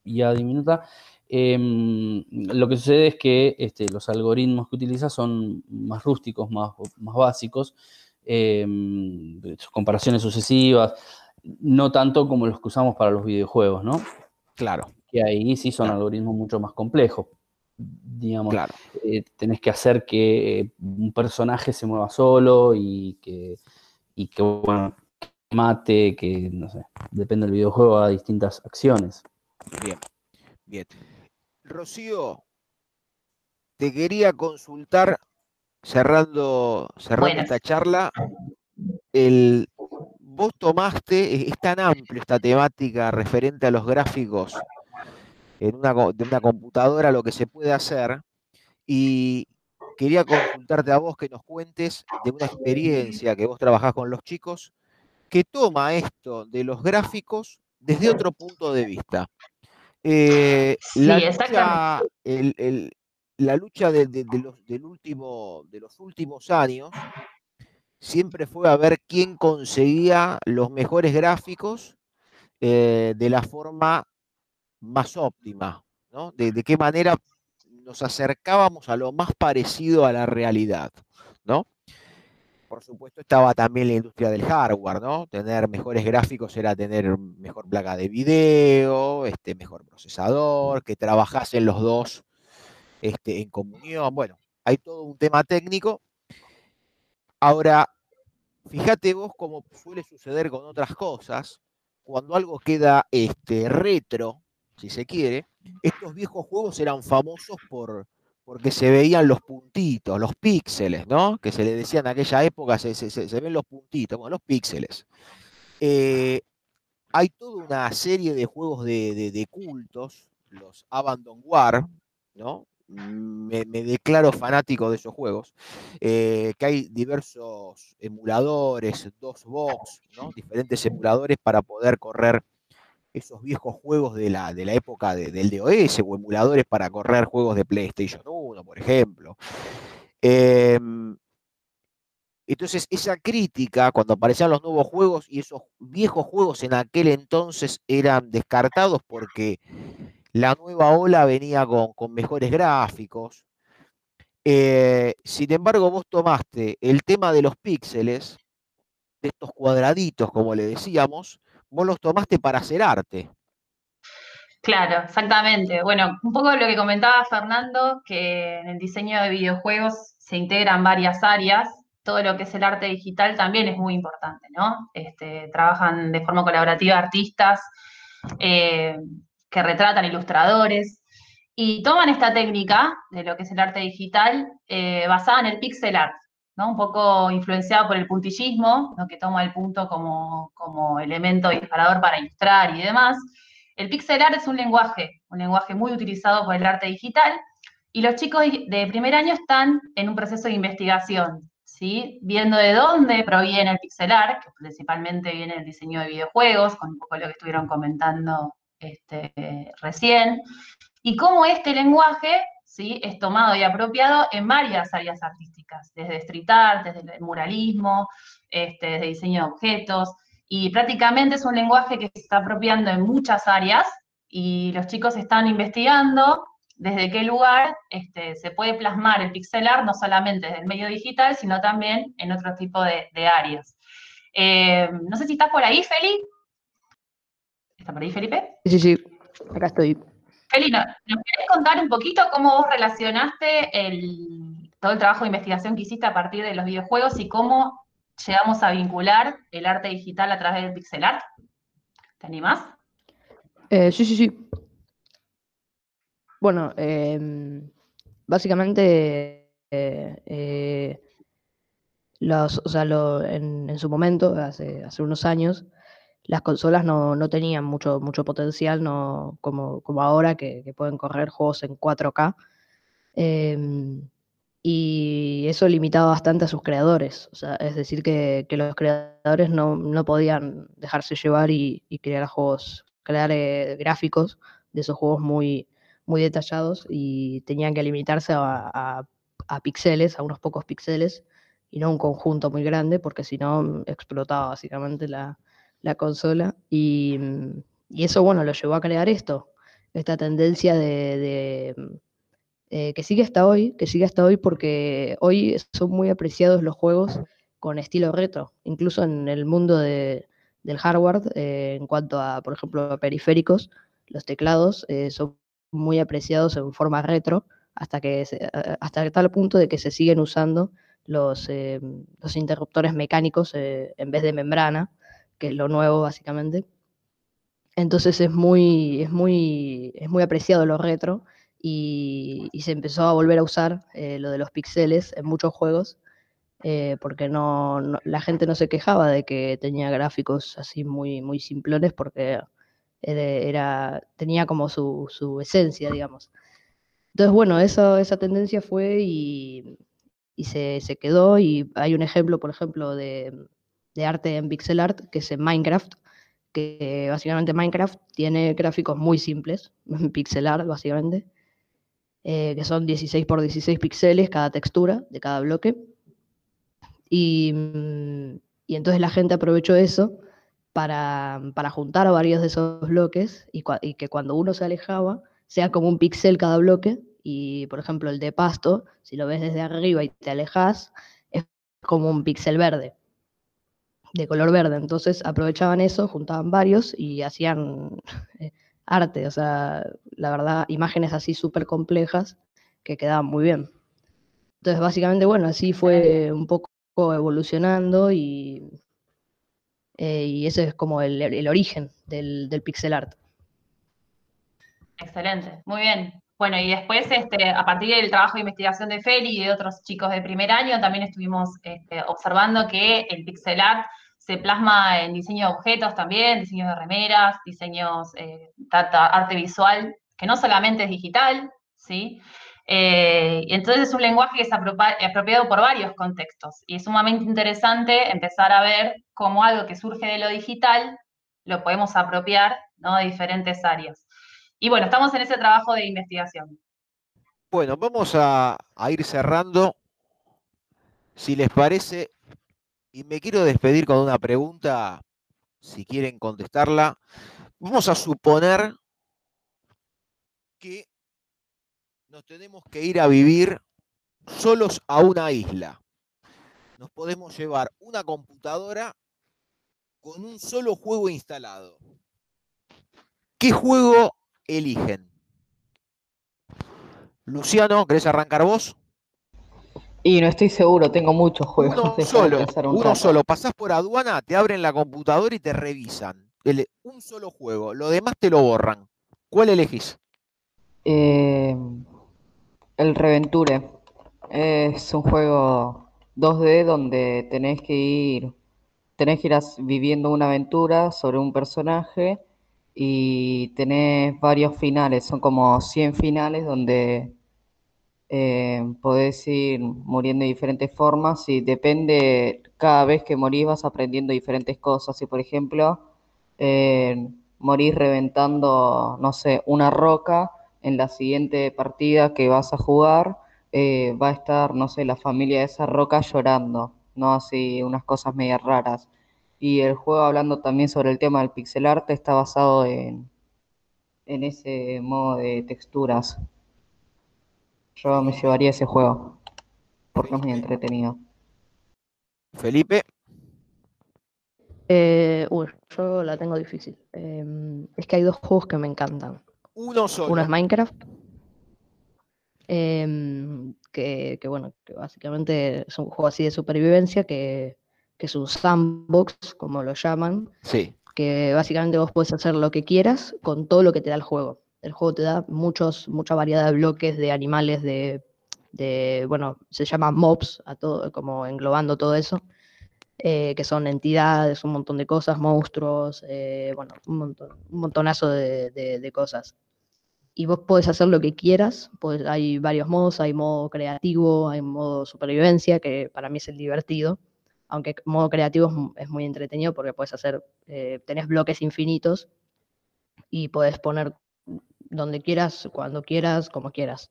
ya, diminuta. Em, lo que sucede es que este, los algoritmos que utiliza son más rústicos, más, más básicos, em, comparaciones sucesivas, no tanto como los que usamos para los videojuegos, ¿no? Claro. Que ahí sí son algoritmos mucho más complejos. Digamos, Claro. eh, tenés que hacer que un personaje se mueva solo y que, y que bueno, mate, que no sé, depende del videojuego, a distintas acciones. Bien, bien. Rocío, te quería consultar, cerrando, cerrando Buenas. esta charla, el, vos tomaste, es, es tan amplio esta temática referente a los gráficos en una, de una computadora, lo que se puede hacer, y quería consultarte a vos que nos cuentes de una experiencia que vos trabajás con los chicos, que toma esto de los gráficos desde otro punto de vista. Eh, Sí, la lucha, el- el- la lucha de, de- de los, del último, de los últimos años siempre fue a ver quién conseguía los mejores gráficos eh, de la forma más óptima, ¿no? De, de qué manera nos acercábamos a lo más parecido a la realidad, ¿no? Por supuesto estaba también la industria del hardware, ¿no? Tener mejores gráficos era tener mejor placa de video, este, mejor procesador, que trabajasen los dos este, en comunión. Bueno, hay todo un tema técnico. Ahora, fíjate vos cómo suele suceder con otras cosas, cuando algo queda este, retro, si se quiere, estos viejos juegos eran famosos por, porque se veían los puntitos, los píxeles, ¿no? Que se le decía en aquella época, se, ven los puntitos, bueno, los píxeles. Eh, hay toda una serie de juegos de, de- de cultos, los Abandon War, ¿no? Me, me declaro fanático de esos juegos, eh, que hay diversos emuladores, dos box, ¿no? Diferentes emuladores para poder correr esos viejos juegos de la, de la época de- del DOS o emuladores para correr juegos de PlayStation 1, por ejemplo. Em, entonces, esa crítica, cuando aparecían los nuevos juegos y esos viejos juegos en aquel entonces eran descartados porque la nueva ola venía con, mejores gráficos. Eh, sin embargo, vos tomaste el tema de los píxeles, de estos cuadraditos, como le decíamos, vos los tomaste para hacer arte. Claro, exactamente. Bueno, un poco lo que comentaba Fernando, que en el diseño de videojuegos se integran varias áreas. Todo lo que es el arte digital también es muy importante, ¿no? Este, trabajan de forma colaborativa artistas eh, que retratan ilustradores y toman esta técnica de lo que es el arte digital eh, basada en el pixel art, ¿no? Un poco influenciado por el puntillismo, ¿no? que toma el punto como, como elemento disparador para ilustrar y demás. El pixel art es un lenguaje, un lenguaje muy utilizado por el arte digital, y los chicos de primer año están en un proceso de investigación, ¿sí? Viendo de dónde proviene el pixel art, que principalmente viene del diseño de videojuegos, con un poco lo que estuvieron comentando este, recién, y cómo este lenguaje ¿sí? es tomado y apropiado en varias áreas artísticas, desde street art, desde el muralismo, este, desde diseño de objetos, y prácticamente es un lenguaje que se está apropiando en muchas áreas y los chicos están investigando desde qué lugar este, se puede plasmar el pixel art, no solamente desde el medio digital, sino también en otro tipo de, de áreas. Eh, no sé si estás por ahí, Feli. ¿Está por ahí, Felipe? Sí, sí, sí, acá estoy. Feli, ¿no- ¿nos querés contar un poquito cómo vos relacionaste el, todo el trabajo de investigación que hiciste a partir de los videojuegos y cómo llegamos a vincular el arte digital a través del pixel art? ¿Te animás? Eh, sí, sí, sí. Bueno, em, básicamente, eh, eh, los, o sea, lo- en, en su momento, hace, hace unos años, las consolas no, no tenían mucho, mucho potencial, no, como, como ahora, que, pueden correr juegos en 4K. em, y eso limitaba bastante a sus creadores. O sea, es decir, que, que los creadores no, no podían dejarse llevar y, y crear juegos, crear eh, gráficos de esos juegos muy, muy detallados y tenían que limitarse a, a, a píxeles, a unos pocos píxeles y no un conjunto muy grande, porque si no mm, explotaba básicamente la, la consola. Y, mm, y eso, bueno, lo llevó a crear esto. esta tendencia de, eh, que sigue hasta hoy, que sigue hasta hoy porque hoy son muy apreciados los juegos con estilo retro, incluso en el mundo del hardware, eh, en cuanto a, por ejemplo, periféricos, los teclados eh, son muy apreciados en forma retro, hasta que hasta tal punto de que se siguen usando los, los interruptores mecánicos en vez de membrana, que es lo nuevo básicamente. Entonces es muy, es muy, es muy apreciado lo retro y, se empezó a volver a usar eh, lo de los pixeles en muchos juegos eh, porque no, la gente no se quejaba de que tenía gráficos así muy, muy simplones porque era, tenía como su, su, esencia, digamos. Entonces, bueno, eso, esa tendencia fue y, y se, se, quedó y hay un ejemplo, por ejemplo, de, de arte en pixel art que es en Minecraft, que básicamente Minecraft tiene gráficos muy simples, pixelar básicamente, eh, que son 16 por 16 píxeles cada textura de cada bloque. Y, mm, y entonces la gente aprovechó eso para, para, juntar varios de esos bloques y, y, que cuando uno se alejaba sea como un píxel cada bloque. Y por ejemplo el de pasto, si lo ves desde arriba y te alejas, es como un píxel verde de color verde. Entonces aprovechaban eso, juntaban varios y hacían eh, arte, o sea, la verdad, imágenes así súper complejas que quedaban muy bien. Entonces, básicamente, bueno, así fue un poco evolucionando y, eh, y ese es como el, origen del, del, pixel art. Excelente, muy bien. Bueno, y después, este, a partir del trabajo de investigación de Feli y de otros chicos de primer año, también estuvimos este, observando que el pixel art se plasma en diseño de objetos también, diseños de remeras, diseños, eh, arte visual, que no solamente es digital, ¿sí? Eh, entonces es un lenguaje que es apropiado por varios contextos y es sumamente interesante empezar a ver cómo algo que surge de lo digital lo podemos apropiar ¿no? de diferentes áreas. Y bueno, estamos en ese trabajo de investigación. Bueno, vamos a ir cerrando. Si les parece, y me quiero despedir con una pregunta, si quieren contestarla. Vamos a suponer que nos tenemos que ir a vivir solos a una isla. Nos podemos llevar una computadora con un solo juego instalado. ¿Qué juego eligen? Luciano, ¿querés arrancar vos? Y no estoy seguro, tengo muchos juegos. Uno solo, uno solo. Pasás por aduana, te abren la computadora y te revisan. un solo juego, lo demás te lo borran. ¿Cuál elegís? Eh, el Reventure. Es un juego 2D donde tenés que ir, tenés que ir viviendo una aventura sobre un personaje y tenés varios finales, son como 100 finales donde eh, podés ir muriendo de diferentes formas y depende, cada vez que morís vas aprendiendo diferentes cosas. Si por ejemplo eh, morís reventando, no sé, una roca, en la siguiente partida que vas a jugar eh, va a estar, no sé, la familia de esa roca llorando, ¿no? Así, unas cosas medio raras. Y el juego, hablando también sobre el tema del pixel art, está basado en, en ese modo de texturas. Yo me llevaría ese juego. Porque es muy entretenido. Felipe. Eh, uy, yo la tengo difícil. Em, es que hay dos juegos que me encantan. Uno solo. Uno es Minecraft. Em, que, bueno, que básicamente es un juego así de supervivencia que, que es un sandbox, como lo llaman. Sí. Que básicamente vos puedes hacer lo que quieras con todo lo que te da el juego. El juego te da muchos, mucha variedad de bloques, de animales, de, bueno, se llama mobs, a todo, como englobando todo eso, eh, que son entidades, un montón de cosas, monstruos, eh, bueno, un, montón, un montonazo de, cosas. Y vos podés hacer lo que quieras, pues hay varios modos, hay modo creativo, hay modo supervivencia, que para mí es el divertido, aunque modo creativo es, muy entretenido porque puedes hacer, eh, tenés bloques infinitos y puedes poner donde quieras, cuando quieras, como quieras.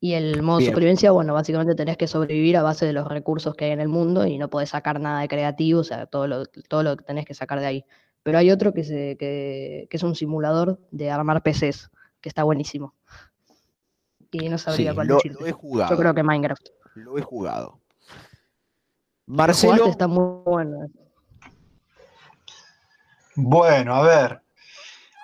Y el modo supervivencia, bueno, básicamente tenés que sobrevivir a base de los recursos que hay en el mundo y no podés sacar nada de creativo, o sea, todo lo, todo lo que tenés que sacar de ahí. pero hay otro que, se, que, que es un simulador de armar PCs, que está buenísimo. Y no sabría Sí, cuál lo- decirte. lo he jugado. Yo creo que Minecraft. Lo he jugado. Lo Marcelo, está muy bueno. Bueno, a ver.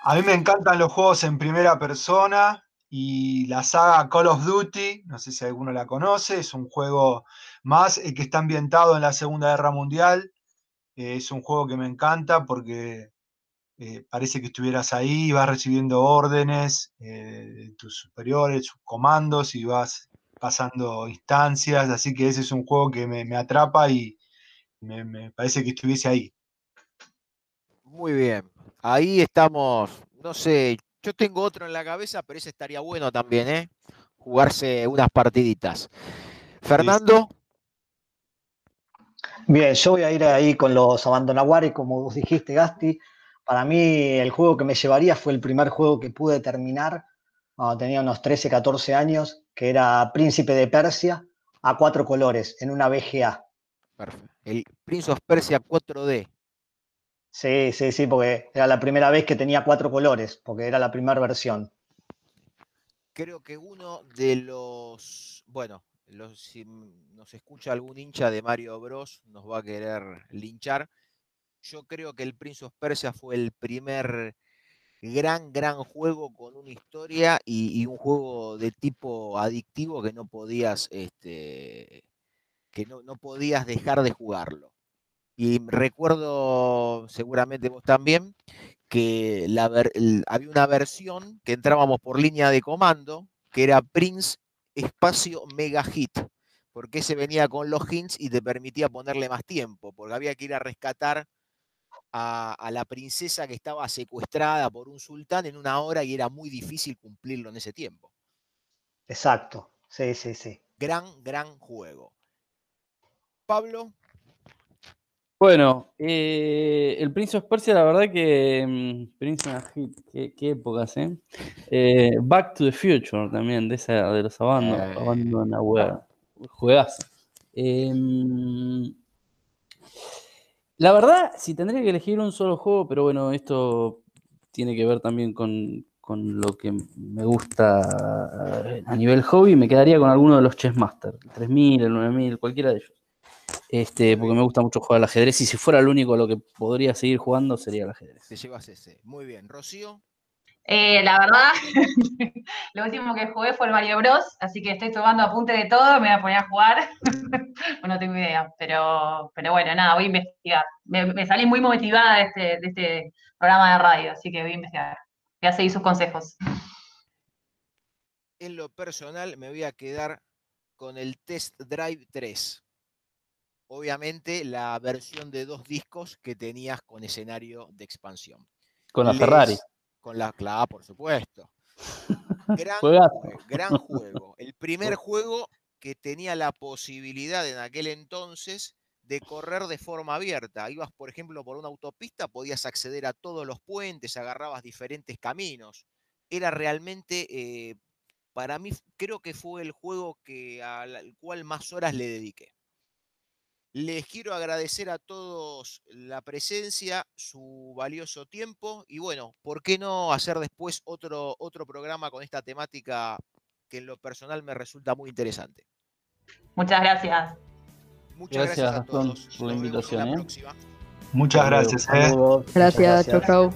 A mí me encantan los juegos en primera persona y la saga Call of Duty, no sé si alguno la conoce, es un juego más eh, que está ambientado en la Segunda Guerra Mundial. Eh, es un juego que me encanta porque eh, parece que estuvieras ahí, vas recibiendo órdenes de tus superiores, sus comandos y vas pasando instancias, así que ese es un juego que me, atrapa y me parece que estuviese ahí. muy bien. Ahí estamos, no sé, yo tengo otro en la cabeza, pero ese estaría bueno también, ¿eh? Jugarse unas partiditas. Fernando, Bien, yo voy a ir ahí con los Abandonaguari, como vos dijiste, Gasti. Para mí, el juego que me llevaría fue el primer juego que pude terminar cuando tenía unos 13, 14 años, que era Príncipe de Persia, a cuatro colores, en una VGA. perfecto. El Prince of Persia 4D. Sí, sí, sí, porque era la primera vez que tenía cuatro colores, porque era la primera versión. Creo que uno de los, bueno, si nos escucha algún hincha de Mario Bros, nos va a querer linchar. Yo creo que el Prince of Persia fue el primer gran, gran juego con una historia y, un juego de tipo adictivo que no podías, este, que no podías dejar de jugarlo. Y recuerdo, seguramente vos también, que la ver- el- había una versión que entrábamos por línea de comando, que era Prince espacio Mega Hit, porque ese venía con los hints y te permitía ponerle más tiempo, porque había que ir a rescatar a, a la princesa que estaba secuestrada por un sultán en una hora y era muy difícil cumplirlo en ese tiempo. Exacto, sí, sí, sí. Gran, gran juego. Pablo, Bueno, eh, el Prince of Persia, la verdad que mm, Prince of Hit, qué, qué épocas, ¿eh? Eh, Back to the Future también, de esa de los Abandon, Eh. Abandonware. Juegazo. Em, la verdad, si tendría que elegir un solo juego, pero bueno, esto tiene que ver también con, con lo que me gusta eh, a nivel hobby, me quedaría con alguno de los Chessmaster, el 3000, el 9000, cualquiera de ellos. Este, porque me gusta mucho jugar al ajedrez y si fuera lo único a lo que podría seguir jugando sería el ajedrez. te llevas ese. Muy bien. Rocío, Eh, la verdad, lo último que jugué fue el Mario Bros, así que estoy tomando apunte de todo, me voy a poner a jugar. Bueno, no tengo idea, pero, pero bueno, nada, voy a investigar. Me, me salí muy motivada de este, de este programa de radio, así que voy a investigar. Voy a seguir sus consejos. en lo personal me voy a quedar con el Test Drive 3. Obviamente la versión de dos discos que tenías con escenario de expansión. Con la Les- Ferrari. Con la clave, por supuesto. Gran, Juegazo. jue- gran juego. El primer juego que tenía la posibilidad en aquel entonces de correr de forma abierta. Ibas, por ejemplo, por una autopista, podías acceder a todos los puentes, agarrabas diferentes caminos. Era realmente, eh, para mí, creo que fue el juego que, al cual más horas le dediqué. Les quiero agradecer a todos la presencia, su valioso tiempo y bueno, ¿por qué no hacer después otro, otro programa con esta temática que en lo personal me resulta muy interesante? Muchas gracias. Muchas gracias, Gracias, a Gastón, todos. por la Nos vemos en invitación, la ¿eh? próxima. Muchas gracias. ¿eh? Gracias, chau, chau.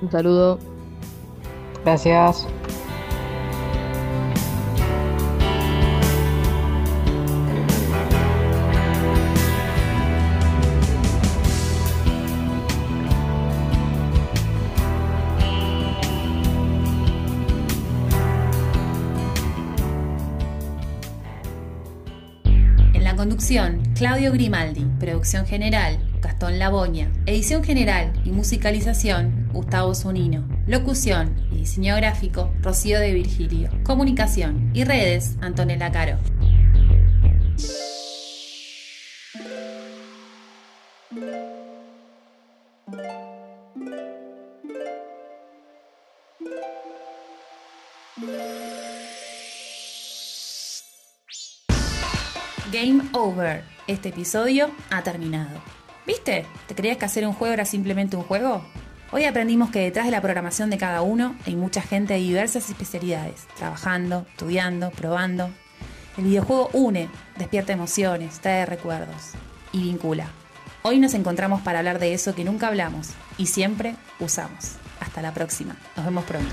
Un saludo. Gracias. Claudio Grimaldi. Producción general, Gastón Laboña. Edición general y musicalización, Gustavo Zunino. Locución y diseño gráfico, Rocío de Virgilio. Comunicación y redes, Antonella Caro. Este episodio ha terminado. ¿Viste? ¿Te creías que hacer un juego era simplemente un juego? Hoy aprendimos que detrás de la programación de cada uno hay mucha gente de diversas especialidades, trabajando, estudiando, probando. El videojuego une, despierta emociones, trae recuerdos y vincula. Hoy nos encontramos para hablar de eso que nunca hablamos y siempre usamos. Hasta la próxima. Nos vemos pronto.